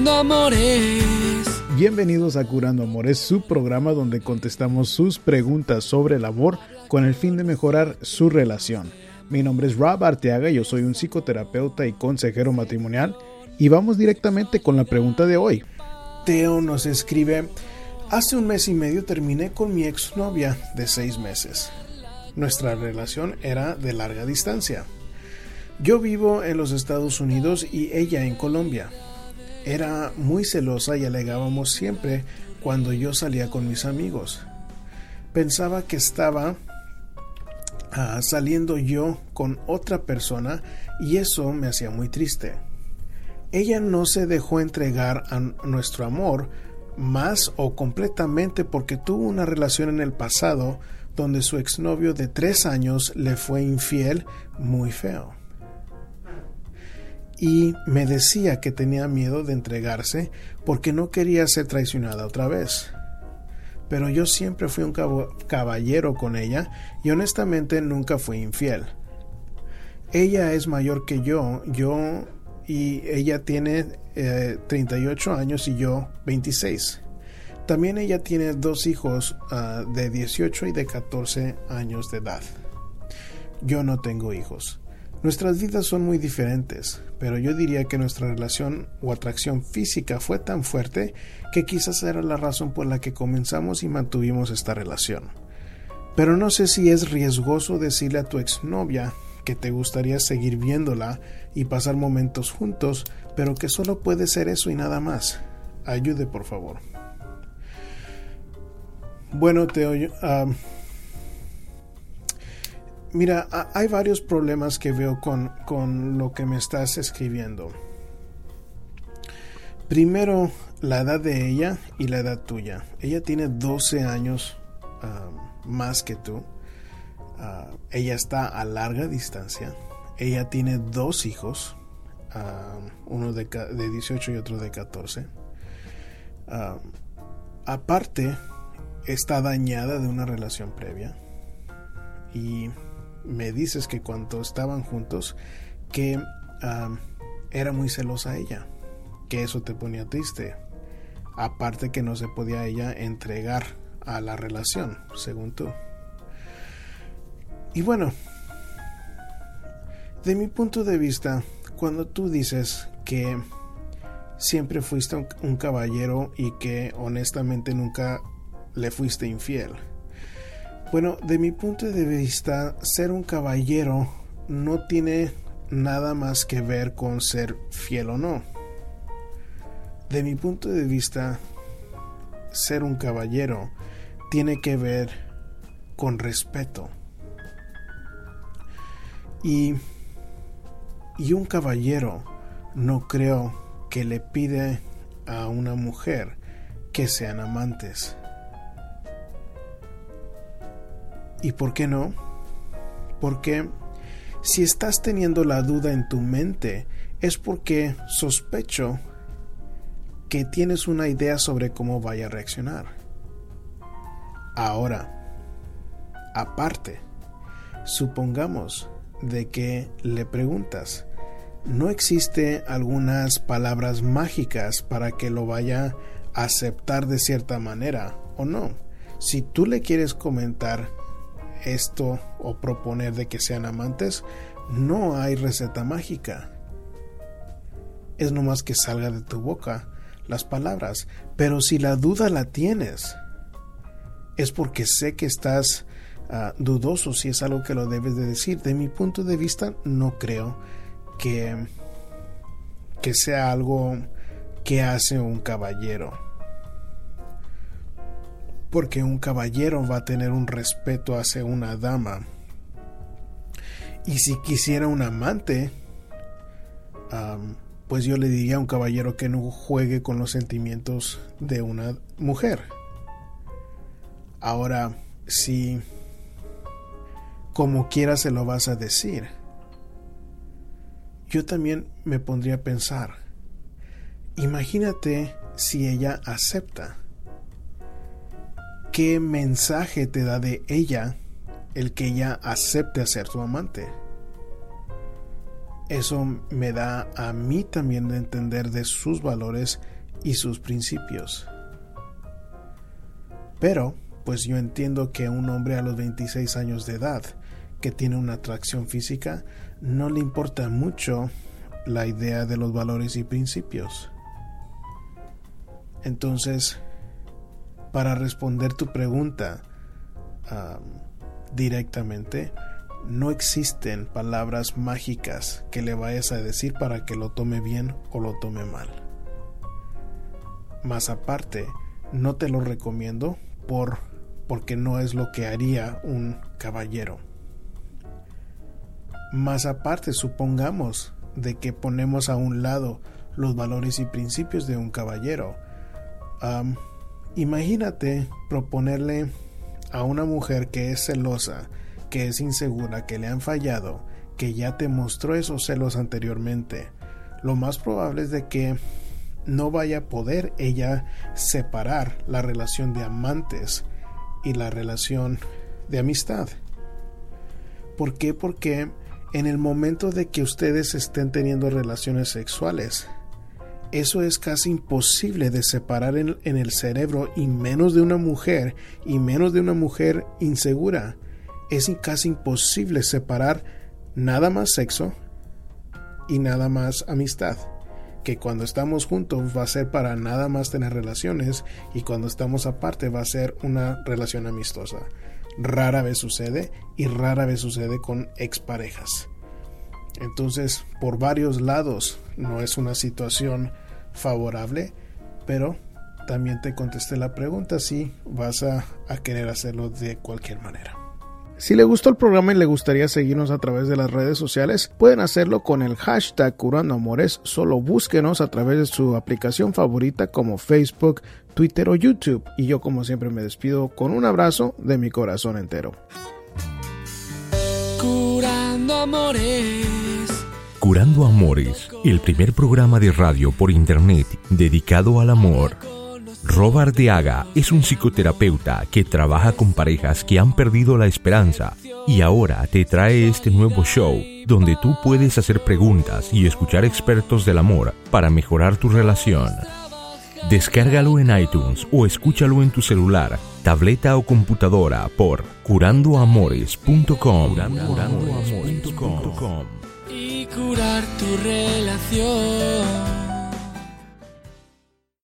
Curando Amores. Bienvenidos a Curando Amores, su programa donde contestamos sus preguntas sobre el amor con el fin de mejorar su relación. Mi nombre es Rob Arteaga, yo soy un psicoterapeuta y consejero matrimonial y vamos directamente con la pregunta de hoy. Teo nos escribe, hace un mes y medio terminé con mi exnovia de seis meses. Nuestra relación era de larga distancia. Yo vivo en los Estados Unidos y ella en Colombia. Era muy celosa y alegábamos siempre cuando yo salía con mis amigos. Pensaba que estaba ah, saliendo yo con otra persona y eso me hacía muy triste. Ella no se dejó entregar a nuestro amor más o completamente porque tuvo una relación en el pasado donde su exnovio de tres años le fue infiel muy feo y me decía que tenía miedo de entregarse porque no quería ser traicionada otra vez. Pero yo siempre fui un caballero con ella y honestamente nunca fui infiel. Ella es mayor que yo, yo y ella tiene 38 eh, años y yo 26. También ella tiene dos hijos ah, de 18 y de 14 años de edad. Yo no tengo hijos. Nuestras vidas son muy diferentes, pero yo diría que nuestra relación o atracción física fue tan fuerte que quizás era la razón por la que comenzamos y mantuvimos esta relación. Pero no sé si es riesgoso decirle a tu exnovia que te gustaría seguir viéndola y pasar momentos juntos, pero que solo puede ser eso y nada más. Ayude, por favor. Bueno, te oyo. Ah, Mira, hay varios problemas que veo con, lo que me estás escribiendo. Primero, la edad de ella y la edad tuya. Ella tiene 12 años más que tú. Ah, ella está a larga distancia. Ella tiene dos hijos, uno de, de, 18 y otro de 14. aparte, está dañada de una relación previa. Y me dices que cuando estaban juntos, que era muy celosa ella, que eso te ponía triste. Aparte que no se podía ella entregar a la relación, según tú. Y bueno, de mi punto de vista, cuando tú dices que siempre fuiste un caballero y que honestamente nunca le fuiste infiel, bueno, de mi punto de vista, ser un caballero no tiene nada más que ver con ser fiel o no. De mi punto de vista, ser un caballero tiene que ver con respeto. Y, y un caballero no creo que le pide a una mujer que sean amantes. ¿Y por qué no? Porque si estás teniendo la duda en tu mente es porque sospecho que tienes una idea sobre cómo vaya a reaccionar. Ahora, aparte, supongamos de que le preguntas, ¿no existe algunas palabras mágicas para que lo vaya a aceptar de cierta manera o no? Si tú le quieres comentar esto o proponer de que sean amantes, no hay receta mágica. Es nomás que salga de tu boca las palabras. Pero si la duda la tienes, es porque sé que estás ah, dudoso si es algo que lo debes de decir. De mi punto de vista, no creo que, que sea algo que hace un caballero porque un caballero va a tener un respeto hacia una dama. Y si quisiera un amante, pues yo le diría a un caballero que no juegue con los sentimientos de una mujer. Ahora, si como quiera se lo vas a decir, yo también me pondría a pensar, imagínate si ella acepta ¿qué mensaje te da de ella el que ella acepte ser tu amante? eso me da a mí también de entender de sus valores y sus principios. Pero, pues yo entiendo que un hombre a los 26 años de edad que tiene una atracción física no le importa mucho la idea de los valores y principios. Entonces, para responder tu pregunta directamente, no existen palabras mágicas que le vayas a decir para que lo tome bien o lo tome mal. Más aparte, no te lo recomiendo por porque no es lo que haría un caballero. Más aparte, supongamos de que ponemos a un lado los valores y principios de un caballero. Imagínate proponerle a una mujer que es celosa, que es insegura, que le han fallado, que ya te mostró esos celos anteriormente, lo más probable es de que no vaya a poder ella separar la relación de amantes y la relación de amistad. ¿Por qué? Porque en el momento de que ustedes estén teniendo relaciones sexuales, eso es casi imposible de separar en, el cerebro y menos de una mujer y menos de una mujer insegura es casi imposible separar nada más sexo y nada más amistad. Que cuando estamos juntos va a ser para nada más tener relaciones y cuando estamos aparte va a ser una relación amistosa. Rara vez sucede y rara vez sucede con exparejas. Entonces, por varios lados no es una situación favorable, pero también te contesté la pregunta si vas a, querer hacerlo de cualquier manera. Si le gustó el programa y le gustaría seguirnos a través de las redes sociales, pueden hacerlo con el hashtag Curando Amores. Solo búsquenos a través de su aplicación favorita como Facebook, Twitter o YouTube. Y yo como siempre me despido con un abrazo de mi corazón entero. Curando Amores. Curando Amores, el primer programa de radio por internet dedicado al amor. Robert Deaga es un psicoterapeuta que trabaja con parejas que han perdido la esperanza y ahora te trae este nuevo show donde tú puedes hacer preguntas y escuchar expertos del amor para mejorar tu relación. Descárgalo en iTunes o escúchalo en tu celular, tableta o computadora por curandoamores.com. Y curar tu relación.